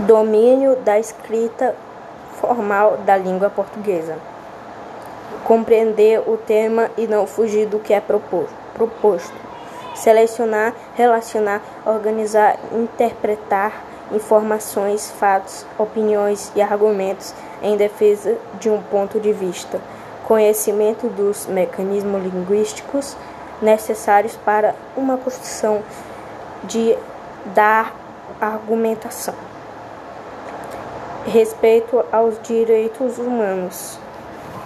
domínio da escrita formal da língua portuguesa, compreender o tema e não fugir do que é proposto, selecionar, relacionar, organizar, interpretar informações, fatos, opiniões e argumentos em defesa de um ponto de vista, conhecimento dos mecanismos linguísticos necessários para uma construção de da argumentação. Respeito aos direitos humanos.